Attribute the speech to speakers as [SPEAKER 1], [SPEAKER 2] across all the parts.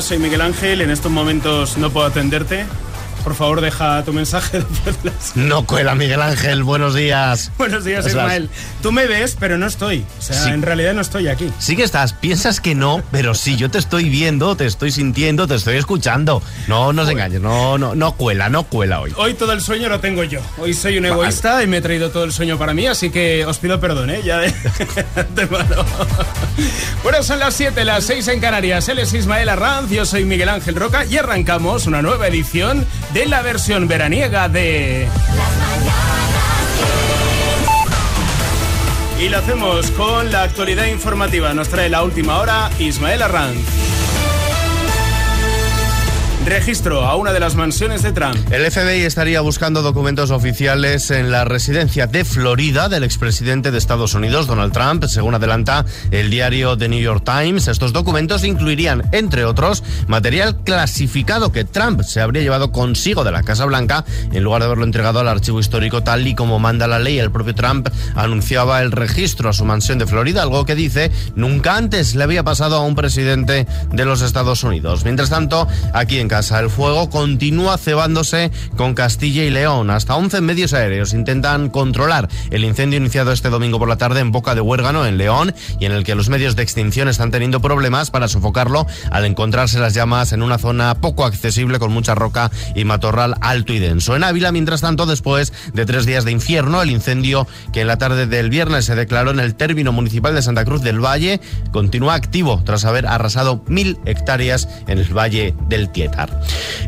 [SPEAKER 1] Soy Miguel Ángel. En estos momentos no puedo atenderte. Por favor, deja tu mensaje
[SPEAKER 2] No cuela, Miguel Ángel. Buenos días.
[SPEAKER 1] Buenos días, Ismael. Tú me ves, pero no estoy. O sea, en realidad no estoy aquí.
[SPEAKER 2] Sí que estás. Piensas que no, pero sí, yo te estoy viendo, te estoy sintiendo, te estoy escuchando. No nos engañes, no, no, no cuela, no cuela hoy.
[SPEAKER 1] Hoy todo el sueño lo tengo yo. Hoy soy un egoísta y me he traído todo el sueño para mí, así que os pido perdón, ¿eh? Ya de, mano. Bueno, son las 7, las 6 en Canarias. Él es Ismael Arranz, yo soy Miguel Ángel Roca y arrancamos una nueva edición de de la versión veraniega de... Y lo hacemos con la actualidad informativa. Nos trae la última hora Ismael Arranz registro a una de las mansiones de Trump.
[SPEAKER 2] El FBI estaría buscando documentos oficiales en la residencia de Florida del expresidente de Estados Unidos, Donald Trump, según adelanta el diario The New York Times. Estos documentos incluirían, entre otros, material clasificado que Trump se habría llevado consigo de la Casa Blanca en lugar de haberlo entregado al archivo histórico tal y como manda la ley. El propio Trump anunciaba el registro a su mansión de Florida, algo que dice nunca antes le había pasado a un presidente de los Estados Unidos. Mientras tanto, aquí en el fuego continúa cebándose con Castilla y León. Hasta 11 medios aéreos intentan controlar el incendio iniciado este domingo por la tarde en Boca de Huérgano, en León, y en el que los medios de extinción están teniendo problemas para sofocarlo al encontrarse las llamas en una zona poco accesible con mucha roca y matorral alto y denso. En Ávila, mientras tanto, después de tres días de infierno, el incendio que en la tarde del viernes se declaró en el término municipal de Santa Cruz del Valle continúa activo tras haber arrasado mil hectáreas en el Valle del Tietar.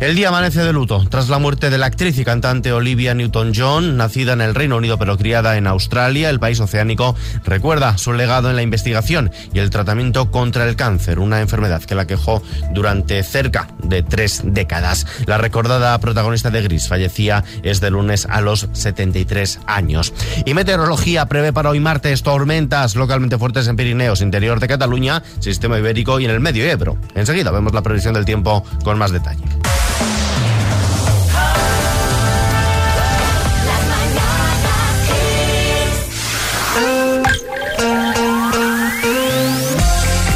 [SPEAKER 2] El día amanece de luto tras la muerte de la actriz y cantante Olivia Newton-John, nacida en el Reino Unido pero criada en Australia, el país oceánico, recuerda su legado en la investigación y el tratamiento contra el cáncer, una enfermedad que la quejó durante cerca de tres décadas. La recordada protagonista de Gris fallecía este lunes a los 73 años. Y meteorología prevé para hoy martes tormentas localmente fuertes en Pirineos, interior de Cataluña, sistema ibérico y en el medio Ebro. Enseguida vemos la previsión del tiempo con más detalles.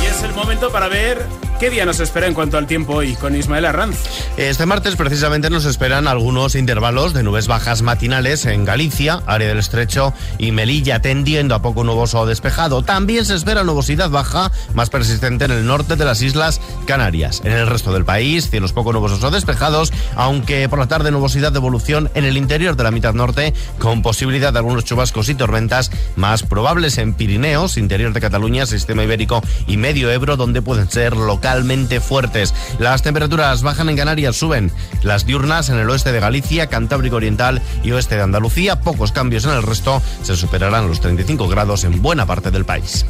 [SPEAKER 1] Y es el momento para ver ¿Qué día nos espera en cuanto al tiempo hoy con Ismael Arranz?
[SPEAKER 2] Este martes precisamente nos esperan algunos intervalos de nubes bajas matinales en Galicia, área del Estrecho y Melilla, tendiendo a poco nuboso o despejado. También se espera nubosidad baja más persistente en el norte de las Islas Canarias. En el resto del país, cielos poco nubosos o despejados, aunque por la tarde nubosidad de evolución en el interior de la mitad norte, con posibilidad de algunos chubascos y tormentas más probables en Pirineos, interior de Cataluña, sistema ibérico y medio Ebro, donde pueden ser locales fuertes. Las temperaturas bajan en Canarias, suben las diurnas en el oeste de Galicia, Cantábrico Oriental y oeste de Andalucía. Pocos cambios en el resto. Se superarán los 35 grados en buena parte del país.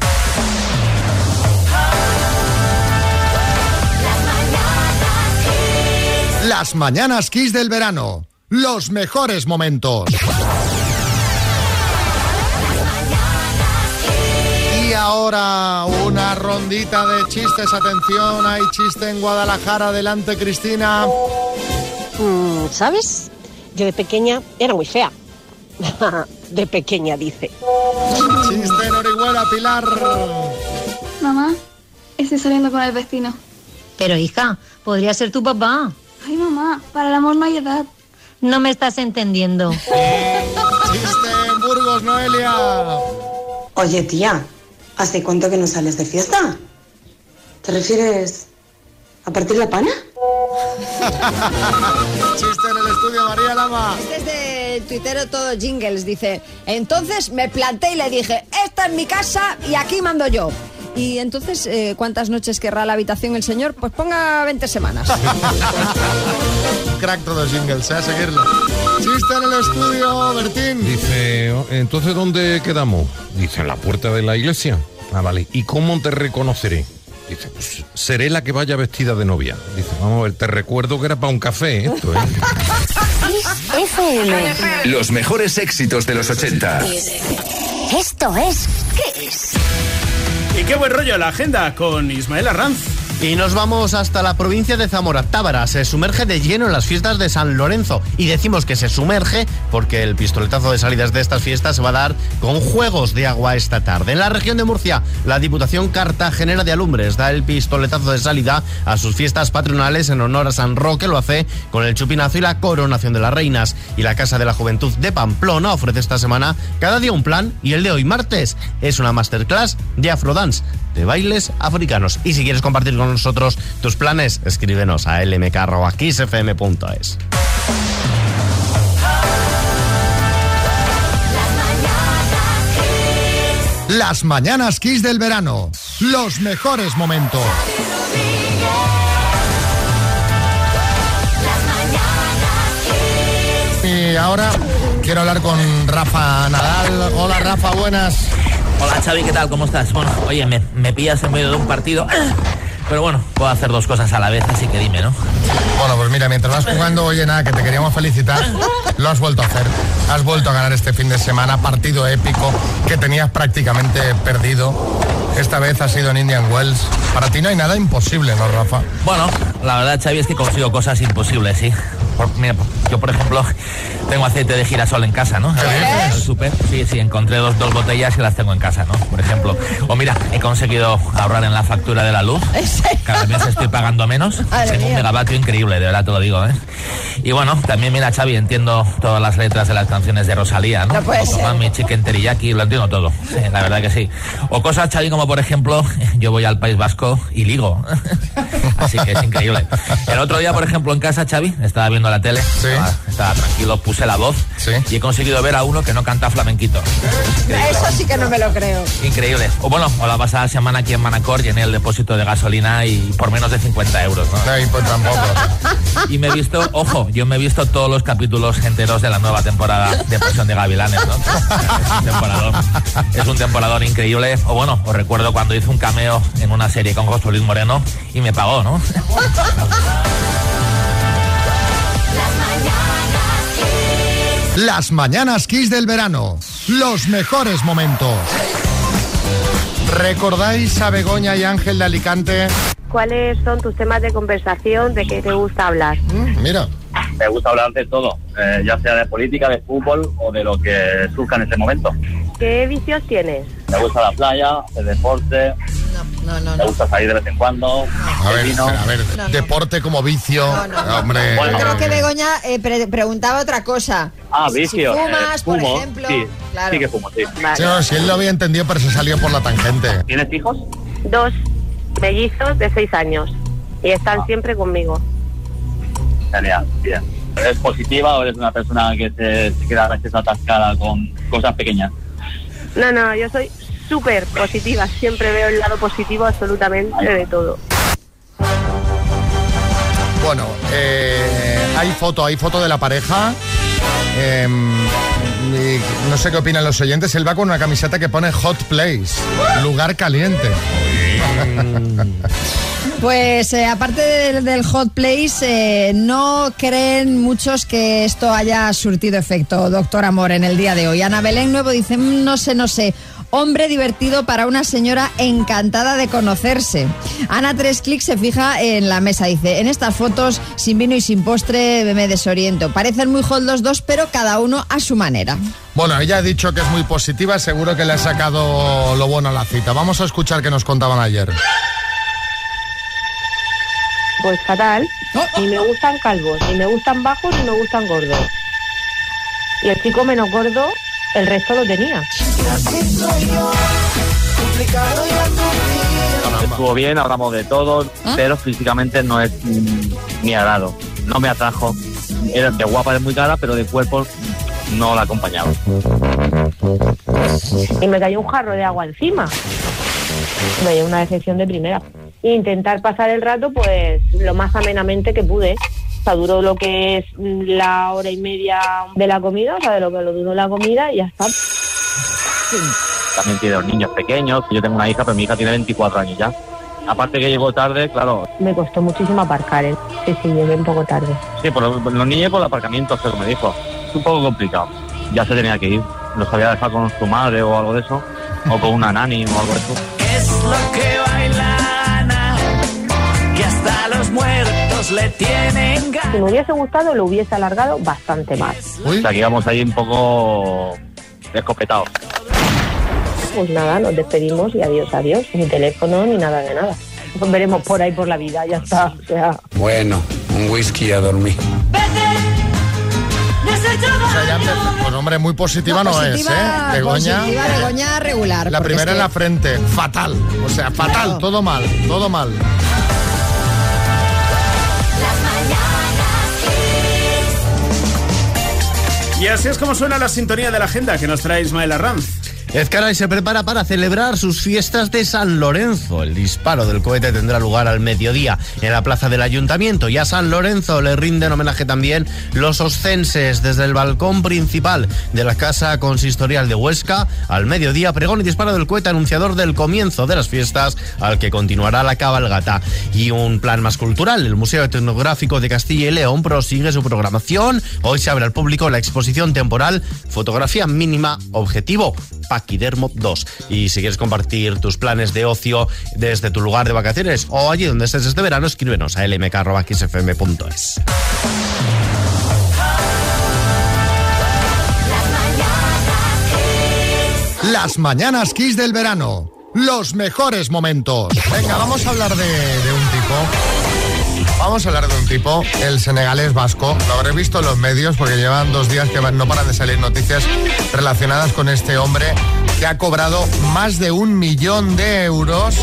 [SPEAKER 3] Las mañanas Kiss del verano. Los mejores momentos. Ahora una rondita de chistes. Atención, hay chiste en Guadalajara. Adelante, Cristina.
[SPEAKER 4] Mm, ¿Sabes? Yo de pequeña era muy fea. de pequeña, dice.
[SPEAKER 3] Chiste en Orihuela, Pilar.
[SPEAKER 5] Mamá, estoy saliendo con el vecino.
[SPEAKER 6] Pero hija, podría ser tu papá.
[SPEAKER 5] Ay, mamá, para el amor no hay edad.
[SPEAKER 6] No me estás entendiendo.
[SPEAKER 3] Chiste en Burgos, Noelia.
[SPEAKER 7] Oye, tía, ¿Hace cuánto que no sales de fiesta? ¿Te refieres a partir la pana?
[SPEAKER 3] Chiste en el estudio, María Lama.
[SPEAKER 8] Desde el tuitero todo jingles dice, entonces me planté y le dije, esta es mi casa y aquí mando yo. Y entonces, eh, ¿cuántas noches querrá la habitación el señor? Pues ponga 20 semanas.
[SPEAKER 3] Crack todos jingles, ¿eh? Seguirlo. Chiste en el estudio, Bertín.
[SPEAKER 9] Dice, ¿entonces dónde quedamos? Dice, en la puerta de la iglesia. Ah, vale. ¿Y cómo te reconoceré? Dice, pues seré la que vaya vestida de novia. Dice, vamos a ver, te recuerdo que era para un café esto, ¿eh?
[SPEAKER 10] Los mejores éxitos de los 80.
[SPEAKER 11] Esto es... ¿Qué es?
[SPEAKER 1] Y qué buen rollo la agenda con Ismael Arranz.
[SPEAKER 2] Y nos vamos hasta la provincia de Zamora. Tábara se sumerge de lleno en las fiestas de San Lorenzo. Y decimos que se sumerge porque el pistoletazo de salidas de estas fiestas se va a dar con juegos de agua esta tarde. En la región de Murcia, la Diputación Cartagenera de Alumbres da el pistoletazo de salida a sus fiestas patronales en honor a San Roque. Lo hace con el chupinazo y la coronación de las reinas. Y la Casa de la Juventud de Pamplona ofrece esta semana cada día un plan. Y el de hoy, martes, es una masterclass de Afrodance de bailes africanos. Y si quieres compartir con nosotros tus planes, escríbenos a lmk.xfm.es.
[SPEAKER 3] Las mañanas Kiss del verano. Los mejores momentos. Y ahora quiero hablar con Rafa Nadal. Hola Rafa, buenas.
[SPEAKER 11] Hola Xavi, ¿qué tal? ¿Cómo estás? Bueno, oye, me, me pillas en medio de un partido. Pero bueno, puedo hacer dos cosas a la vez, así que dime, ¿no?
[SPEAKER 3] Bueno, pues mira, mientras vas jugando, oye, nada, que te queríamos felicitar, lo has vuelto a hacer. Has vuelto a ganar este fin de semana, partido épico que tenías prácticamente perdido. Esta vez ha sido en Indian Wells. Para ti no hay nada imposible, ¿no, Rafa?
[SPEAKER 11] Bueno, la verdad, Xavi, es que consigo cosas imposibles, sí. Por- mira, yo, por ejemplo, tengo aceite de girasol en casa, ¿no? Súper. Sí, sí, encontré dos, dos botellas y las tengo en casa, ¿no? Por ejemplo. O mira, he conseguido ahorrar en la factura de la luz. Cada mes estoy pagando menos. Tengo un megavatio increíble, de verdad te lo digo, ¿eh? Y bueno, también mira, Xavi, entiendo todas las letras de las canciones de Rosalía, ¿no?
[SPEAKER 8] No puede
[SPEAKER 11] Como
[SPEAKER 8] ser.
[SPEAKER 11] Mami, Chicken Teriyaki, lo entiendo todo. Sí, la verdad que sí. O cosas, Xavi, como por ejemplo, yo voy al País Vasco y ligo. Así que es increíble. El otro día, por ejemplo, en casa, Xavi, estaba viendo la tele, estaba, estaba tranquilo, puse la voz y he conseguido ver a uno que no canta flamenquito.
[SPEAKER 8] Eso sí que no me lo creo.
[SPEAKER 11] Increíble. O bueno, o la pasada semana aquí en Manacor llené el depósito de gasolina y por menos de 50 euros. ¿no?
[SPEAKER 3] pues tampoco.
[SPEAKER 11] Y me he visto, ojo, yo me he visto todos los capítulos enteros de la nueva temporada de Pasión de Gavilanes, ¿no? Es un temporador. Es un temporador increíble. O bueno, os recuerdo cuando hice un cameo en una serie con José Luis Moreno y me pagó, ¿no?
[SPEAKER 3] Las mañanas Kiss del verano. Los mejores momentos. ¿Recordáis a Begoña y Ángel de Alicante?
[SPEAKER 12] ¿Cuáles son tus temas de conversación? ¿De qué te gusta hablar?
[SPEAKER 3] Mira.
[SPEAKER 13] Me gusta hablar de todo, eh, ya sea de política, de fútbol o de lo que surja en ese momento.
[SPEAKER 12] ¿Qué vicios tienes?
[SPEAKER 13] Me gusta la playa, el deporte,
[SPEAKER 8] No, no,
[SPEAKER 13] me gusta salir de vez en cuando.
[SPEAKER 3] A ver,
[SPEAKER 13] vino.
[SPEAKER 3] a ver,
[SPEAKER 8] No, no.
[SPEAKER 3] deporte como vicio. Hombre.
[SPEAKER 8] Yo creo que Begoña eh, pre- preguntaba otra cosa.
[SPEAKER 13] Ah,
[SPEAKER 8] Si
[SPEAKER 13] vicio.
[SPEAKER 8] fumas,
[SPEAKER 13] eh,
[SPEAKER 8] por
[SPEAKER 13] fumo,
[SPEAKER 8] ejemplo.
[SPEAKER 13] Sí,
[SPEAKER 8] Claro.
[SPEAKER 13] sí que fumo, sí.
[SPEAKER 3] No, si él lo había entendido, pero se salió por la tangente.
[SPEAKER 13] ¿Tienes hijos?
[SPEAKER 12] Dos mellizos de seis años y están siempre conmigo.
[SPEAKER 13] Genial, bien. ¿Eres positiva o eres una persona que se, se queda a veces atascada con cosas pequeñas?
[SPEAKER 12] No, no, yo soy súper positiva. Siempre veo el lado positivo absolutamente de todo.
[SPEAKER 3] Bueno, eh, hay foto, hay foto de la pareja. Eh, y no sé qué opinan los oyentes. Él va con una camiseta que pone Hot Place, lugar caliente.
[SPEAKER 8] Pues eh, aparte del, del hot place, eh, no creen muchos que esto haya surtido efecto, doctor Amor, en el día de hoy. Ana Belén Nuevo dice, "Mm, no sé, no sé. Hombre divertido para una señora encantada de conocerse. Ana Tres Clics se fija en la mesa, dice, en estas fotos, sin vino y sin postre, me desoriento. Parecen muy hot los dos, pero cada uno a su manera.
[SPEAKER 3] Bueno, ella ha dicho que es muy positiva, seguro que le ha sacado lo bueno a la cita. Vamos a escuchar qué nos contaban ayer.
[SPEAKER 12] Pues fatal. Ni me gustan calvos, ni me gustan bajos, ni me gustan gordos. Y el chico menos gordo, el resto lo tenía.
[SPEAKER 13] Estuvo bien, hablamos de todo, pero físicamente no es mi agrado. No me atrajo. Era de guapa, es muy cara, pero de cuerpo no la acompañaba.
[SPEAKER 12] Y me cayó un jarro de agua encima. Me dio una decepción de primera. Intentar pasar el rato, pues, lo más amenamente que pude. Sea, duró lo que es mm, la hora y media de la comida, o sea, de lo que lo duró la comida y ya está.
[SPEAKER 13] También tiene dos niños pequeños. Yo tengo una hija, pero mi hija tiene 24 años ya. Aparte que llegó tarde, claro.
[SPEAKER 12] Me costó muchísimo aparcar, ¿eh? Sí, sí, llegué un poco tarde.
[SPEAKER 13] Sí, por los, los niños por el aparcamiento, pero me dijo. Es un poco complicado. Ya se tenía que ir. Los había dejado con su madre o algo de eso. O con una nani o algo de eso.
[SPEAKER 14] Es lo que baila todos le tienen
[SPEAKER 12] Si me hubiese gustado, lo hubiese alargado bastante más.
[SPEAKER 13] O sea, que íbamos ahí un poco escopetados.
[SPEAKER 12] Pues nada, nos despedimos y adiós, adiós. Ni teléfono ni nada de nada. Nos veremos por ahí por la vida, ya está. O sea,
[SPEAKER 15] Bueno, un whisky a dormir.
[SPEAKER 3] O sea, ya empezó. Pues hombre, muy positiva no,
[SPEAKER 8] positiva,
[SPEAKER 3] es, ¿eh? Begoña.
[SPEAKER 8] positiva, Begoña regular.
[SPEAKER 3] La primera
[SPEAKER 8] es
[SPEAKER 3] en la frente, fatal. O sea, fatal,
[SPEAKER 8] Claro.
[SPEAKER 3] todo mal, todo mal.
[SPEAKER 1] Y así es como suena la sintonía de la agenda que nos trae Ismael Arranz.
[SPEAKER 2] Ezcaray se prepara para celebrar sus fiestas de San Lorenzo. El disparo del cohete tendrá lugar al mediodía en la plaza del ayuntamiento y a San Lorenzo le rinden homenaje también los oscenses desde el balcón principal de la casa consistorial de Huesca. Al mediodía, pregón y disparo del cohete anunciador del comienzo de las fiestas al que continuará la cabalgata. Y un plan más cultural. El Museo Etnográfico de Castilla y León prosigue su programación. Hoy se abre al público la exposición temporal Fotografía Mínima Objetivo. Paquidermo 2. Y si quieres compartir tus planes de ocio desde tu lugar de vacaciones o allí donde estés este verano, escríbenos a lmk.xfm.es.
[SPEAKER 3] Las mañanas Kiss del verano. Los mejores momentos. Venga, vamos a hablar de un tipo. Vamos a hablar de un tipo, el senegalés vasco. Lo habré visto en los medios porque llevan dos días que no paran de salir noticias relacionadas con este hombre que ha cobrado más de un millón de euros,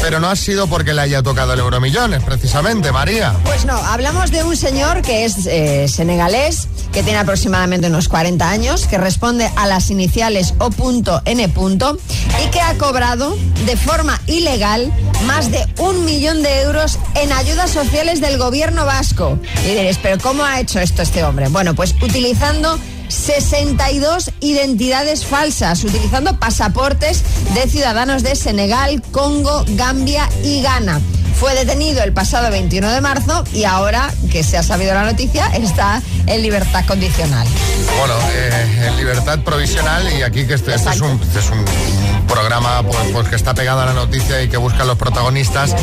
[SPEAKER 3] pero no ha sido porque le haya tocado el euromillones, precisamente, María.
[SPEAKER 8] Pues no, hablamos de un señor que es eh, senegalés, que tiene aproximadamente unos 40 años, que responde a las iniciales O.N. y que ha cobrado de forma ilegal más de un millón de euros en ayudas sociales del gobierno vasco. Y diréis, ¿pero cómo ha hecho esto este hombre? Bueno, pues utilizando 62 identidades falsas, utilizando pasaportes de ciudadanos de Senegal, Congo, Gambia y Ghana. Fue detenido el pasado 21 de marzo y ahora que se ha sabido la noticia está en libertad condicional.
[SPEAKER 3] Bueno, eh, en libertad provisional y aquí que este, este es, un, este es un programa pues, pues, que está pegado a la noticia y que busca a los protagonistas.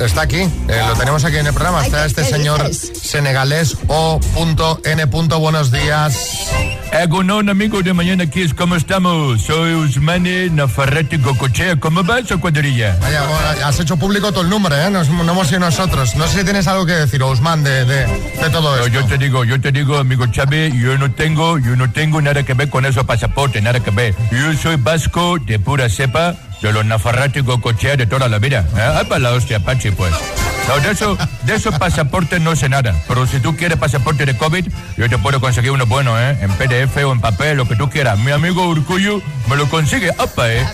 [SPEAKER 3] Está aquí, eh, lo tenemos aquí en el programa. Está este señor senegalés O.N. Buenos días.
[SPEAKER 16] Egunon, amigos de Mañana Kiss, ¿cómo estamos? Soy Usmane Nafarrete Cocochea. ¿Cómo va esa cuadrilla?
[SPEAKER 3] Vaya, has hecho público todo el nombre, ¿eh? No, hemos sido nosotros. No sé si tienes algo que decir, Osman, de, todo
[SPEAKER 16] No,
[SPEAKER 3] esto.
[SPEAKER 16] yo te digo, yo te digo, amigo Chávez, yo no tengo, yo no tengo nada que ver con esos pasaportes, nada que ver. Yo soy vasco de pura cepa, de los Nafarrete Cocochea de toda la vida. ¿eh? Ah, para la hostia, Pachi, pues. No, de, eso, de esos pasaportes no sé nada. Pero si tú quieres pasaporte de COVID, yo te puedo conseguir uno bueno, ¿eh? En PDF o en papel, lo que tú quieras. Mi amigo Urcullo me lo consigue. ¡Apa, eh!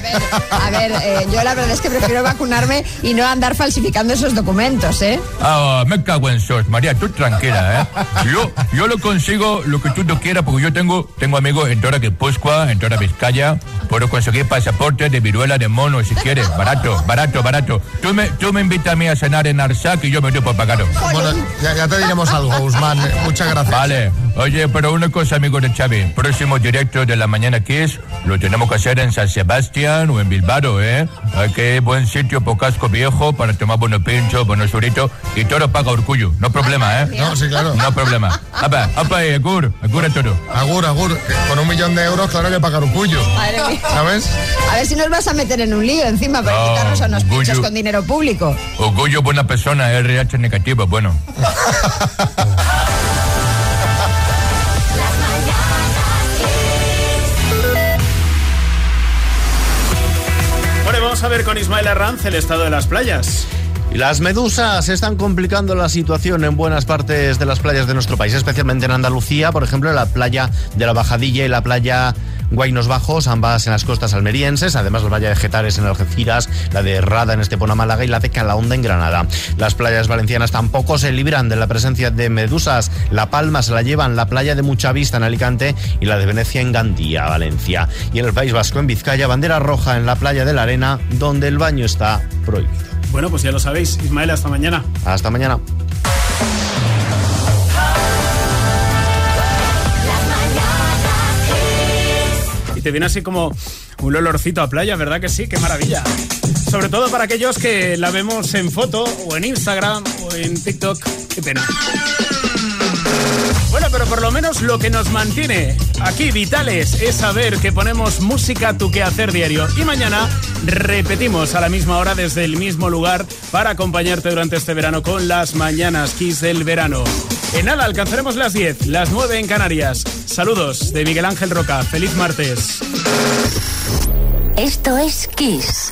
[SPEAKER 8] A ver, eh, yo la verdad es que prefiero vacunarme y no andar falsificando esos documentos, ¿eh?
[SPEAKER 16] Ah, me cago en sos, María, tú tranquila, ¿eh? Yo, yo lo consigo lo que tú no quieras porque yo tengo, tengo amigos en toda Guipúzcoa, en toda Vizcaya. Puedo conseguir pasaporte de viruela de mono si quieres. Barato, barato, barato. Tú me, tú me invitas a mí a cenar en Arsac y yo me doy por pagado.
[SPEAKER 3] Bueno, ya, ya te diremos algo, Usman. eh, Muchas gracias.
[SPEAKER 16] Vale. Oye, pero una cosa, amigo de Xavi. Próximo directo de la Mañana Kiss lo tenemos que hacer en San Sebastián o en Bilbao, ¿eh? Hay que buen sitio por casco viejo para tomar buenos pinchos, buenos suritos y todo paga Orgullo. No problema, ¿eh?
[SPEAKER 3] No, sí, claro.
[SPEAKER 16] No problema. Apa, apa, agur, agur a todo.
[SPEAKER 3] Agur, agur. Con un millón de euros, claro que pagar un cuyo.
[SPEAKER 8] Madre mía.
[SPEAKER 3] ¿Sabes?
[SPEAKER 8] A ver si nos vas a meter en un lío encima para
[SPEAKER 16] No,
[SPEAKER 8] invitarnos a unos pinchos
[SPEAKER 16] orgullo.
[SPEAKER 8] con dinero público.
[SPEAKER 16] Orgullo, buena persona, RH negativo, bueno.
[SPEAKER 1] vamos a ver con Ismael Arranz el estado de las playas.
[SPEAKER 2] Las medusas están complicando la situación en buenas partes de las playas de nuestro país, especialmente en Andalucía, por ejemplo, la playa de la Bajadilla y la playa Guainos Bajos, ambas en las costas almerienses, además la playa de Getares en Algeciras, la de Rada en Estepona Málaga y la de Calahonda en Granada. Las playas valencianas tampoco se libran de la presencia de medusas. La Palma se la llevan la playa de Mucha Vista en Alicante y la de Venecia en Gandía, Valencia. Y en el País Vasco, en Vizcaya, bandera roja en la playa de la Arena, donde el baño está prohibido.
[SPEAKER 1] Bueno, pues ya lo sabéis. Ismael, hasta mañana.
[SPEAKER 2] Hasta mañana.
[SPEAKER 1] Te viene así como Un olorcito a playa, ¿verdad que sí? ¡Qué maravilla! Sobre todo para aquellos que la vemos en foto o en Instagram o en TikTok. ¡Qué pena! Bueno, pero por lo menos lo que nos mantiene aquí vitales es saber que ponemos música a tu quehacer diario. Y mañana repetimos a la misma hora desde el mismo lugar para acompañarte durante este verano con las mañanas Kiss del verano. En nada, alcanzaremos las 10, las 9 en Canarias. Saludos de Miguel Ángel Roca. Feliz martes.
[SPEAKER 14] Esto es Kiss.